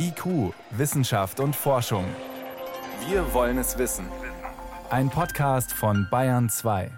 IQ, Wissenschaft und Forschung. Wir wollen es wissen. Ein Podcast von Bayern 2.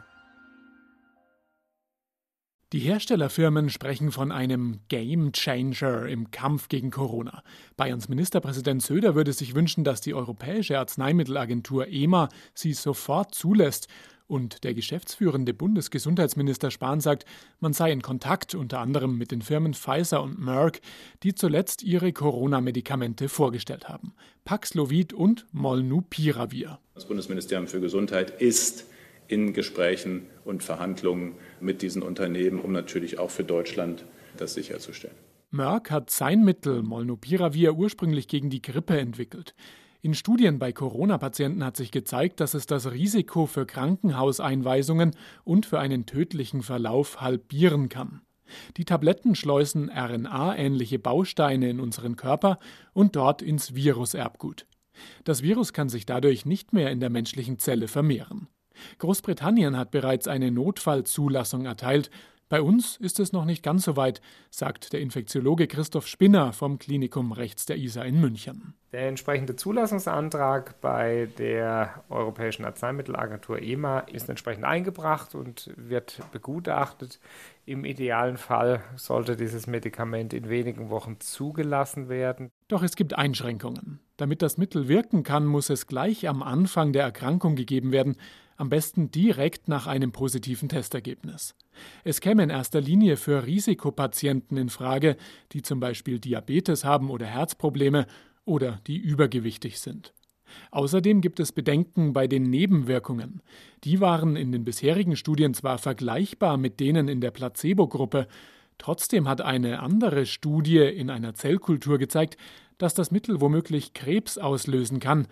Die Herstellerfirmen sprechen von einem Game Changer im Kampf gegen Corona. Bayerns Ministerpräsident Söder würde sich wünschen, dass die Europäische Arzneimittelagentur EMA sie sofort zulässt. Und der geschäftsführende Bundesgesundheitsminister Spahn sagt, man sei in Kontakt unter anderem mit den Firmen Pfizer und Merck, die zuletzt ihre Corona-Medikamente vorgestellt haben. Paxlovid und Molnupiravir. Das Bundesministerium für Gesundheit ist in Gesprächen und Verhandlungen mit diesen Unternehmen, um natürlich auch für Deutschland das sicherzustellen. Merck hat sein Mittel Molnupiravir ursprünglich gegen die Grippe entwickelt. In Studien bei Corona-Patienten hat sich gezeigt, dass es das Risiko für Krankenhauseinweisungen und für einen tödlichen Verlauf halbieren kann. Die Tabletten schleusen RNA-ähnliche Bausteine in unseren Körper und dort ins Viruserbgut. Das Virus kann sich dadurch nicht mehr in der menschlichen Zelle vermehren. Großbritannien hat bereits eine Notfallzulassung erteilt. Bei uns ist es noch nicht ganz so weit, sagt der Infektiologe Christoph Spinner vom Klinikum rechts der Isar in München. Der entsprechende Zulassungsantrag bei der Europäischen Arzneimittelagentur EMA ist entsprechend eingebracht und wird begutachtet. Im idealen Fall sollte dieses Medikament in wenigen Wochen zugelassen werden. Doch es gibt Einschränkungen. Damit das Mittel wirken kann, muss es gleich am Anfang der Erkrankung gegeben werden am besten direkt nach einem positiven Testergebnis. Es käme in erster Linie für Risikopatienten in Frage, die zum Beispiel Diabetes haben oder Herzprobleme oder die übergewichtig sind. Außerdem gibt es Bedenken bei den Nebenwirkungen. Die waren in den bisherigen Studien zwar vergleichbar mit denen in der Placebo-Gruppe, trotzdem hat eine andere Studie in einer Zellkultur gezeigt, dass das Mittel womöglich Krebs auslösen kann,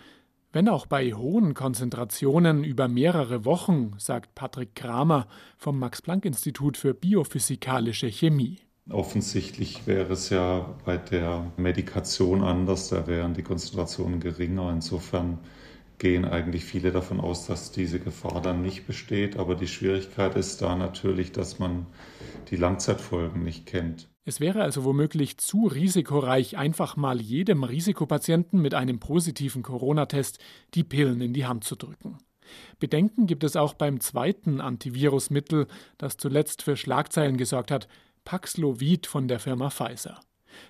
wenn auch bei hohen Konzentrationen über mehrere Wochen, sagt Patrick Kramer vom Max-Planck-Institut für biophysikalische Chemie. Offensichtlich wäre es ja bei der Medikation anders, da wären die Konzentrationen geringer. Insofern gehen eigentlich viele davon aus, dass diese Gefahr dann nicht besteht. Aber die Schwierigkeit ist da natürlich, dass man die Langzeitfolgen nicht kennt. Es wäre also womöglich zu risikoreich, einfach mal jedem Risikopatienten mit einem positiven Corona-Test die Pillen in die Hand zu drücken. Bedenken gibt es auch beim zweiten Antivirusmittel, das zuletzt für Schlagzeilen gesorgt hat, Paxlovid von der Firma Pfizer.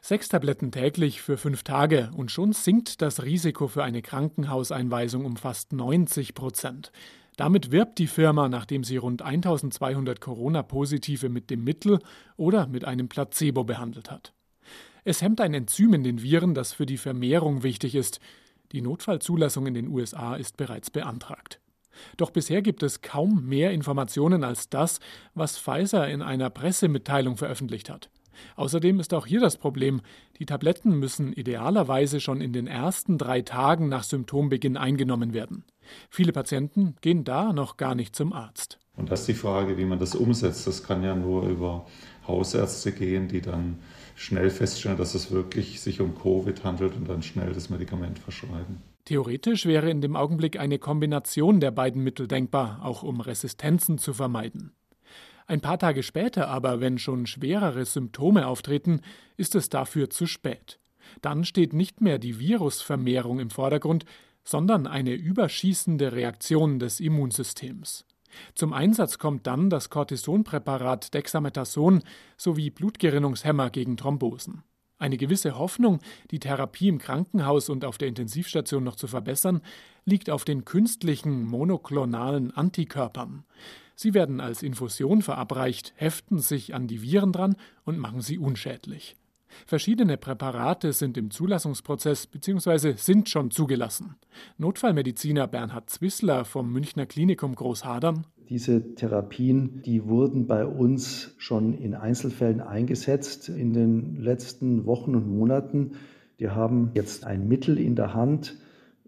Sechs Tabletten täglich für fünf Tage und schon sinkt das Risiko für eine Krankenhauseinweisung um fast 90 Prozent. Damit wirbt die Firma, nachdem sie rund 1200 Corona-Positive mit dem Mittel oder mit einem Placebo behandelt hat. Es hemmt ein Enzym in den Viren, das für die Vermehrung wichtig ist. Die Notfallzulassung in den USA ist bereits beantragt. Doch bisher gibt es kaum mehr Informationen als das, was Pfizer in einer Pressemitteilung veröffentlicht hat. Außerdem ist auch hier das Problem, die Tabletten müssen idealerweise schon in den ersten drei Tagen nach Symptombeginn eingenommen werden. Viele Patienten gehen da noch gar nicht zum Arzt. Und das ist die Frage, wie man das umsetzt. Das kann ja nur über Hausärzte gehen, die dann schnell feststellen, dass es wirklich sich um Covid handelt und dann schnell das Medikament verschreiben. Theoretisch wäre in dem Augenblick eine Kombination der beiden Mittel denkbar, auch um Resistenzen zu vermeiden. Ein paar Tage später aber, wenn schon schwerere Symptome auftreten, ist es dafür zu spät. Dann steht nicht mehr die Virusvermehrung im Vordergrund, sondern eine überschießende Reaktion des Immunsystems. Zum Einsatz kommt dann das Cortisonpräparat Dexamethason sowie Blutgerinnungshemmer gegen Thrombosen. Eine gewisse Hoffnung, die Therapie im Krankenhaus und auf der Intensivstation noch zu verbessern, liegt auf den künstlichen monoklonalen Antikörpern. Sie werden als Infusion verabreicht, heften sich an die Viren dran und machen sie unschädlich. Verschiedene Präparate sind im Zulassungsprozess bzw. sind schon zugelassen. Notfallmediziner Bernhard Zwissler vom Münchner Klinikum Großhadern. Diese Therapien, die wurden bei uns schon in Einzelfällen eingesetzt in den letzten Wochen und Monaten. Wir haben jetzt ein Mittel in der Hand,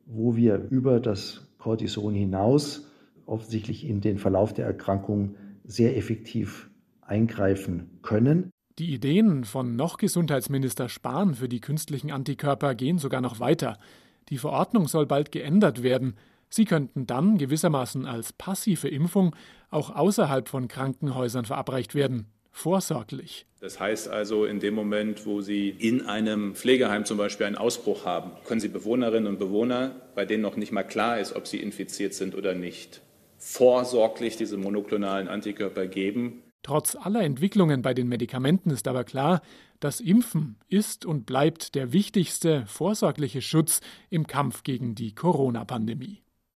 wo wir über das Cortison hinaus offensichtlich in den Verlauf der Erkrankung sehr effektiv eingreifen können. Die Ideen von noch Gesundheitsminister Spahn für die künstlichen Antikörper gehen sogar noch weiter. Die Verordnung soll bald geändert werden. Sie könnten dann gewissermaßen als passive Impfung auch außerhalb von Krankenhäusern verabreicht werden, vorsorglich. Das heißt also, in dem Moment, wo Sie in einem Pflegeheim zum Beispiel einen Ausbruch haben, können Sie Bewohnerinnen und Bewohner, bei denen noch nicht mal klar ist, ob sie infiziert sind oder nicht, vorsorglich diese monoklonalen Antikörper geben. Trotz aller Entwicklungen bei den Medikamenten ist aber klar, das Impfen ist und bleibt der wichtigste vorsorgliche Schutz im Kampf gegen die Corona-Pandemie.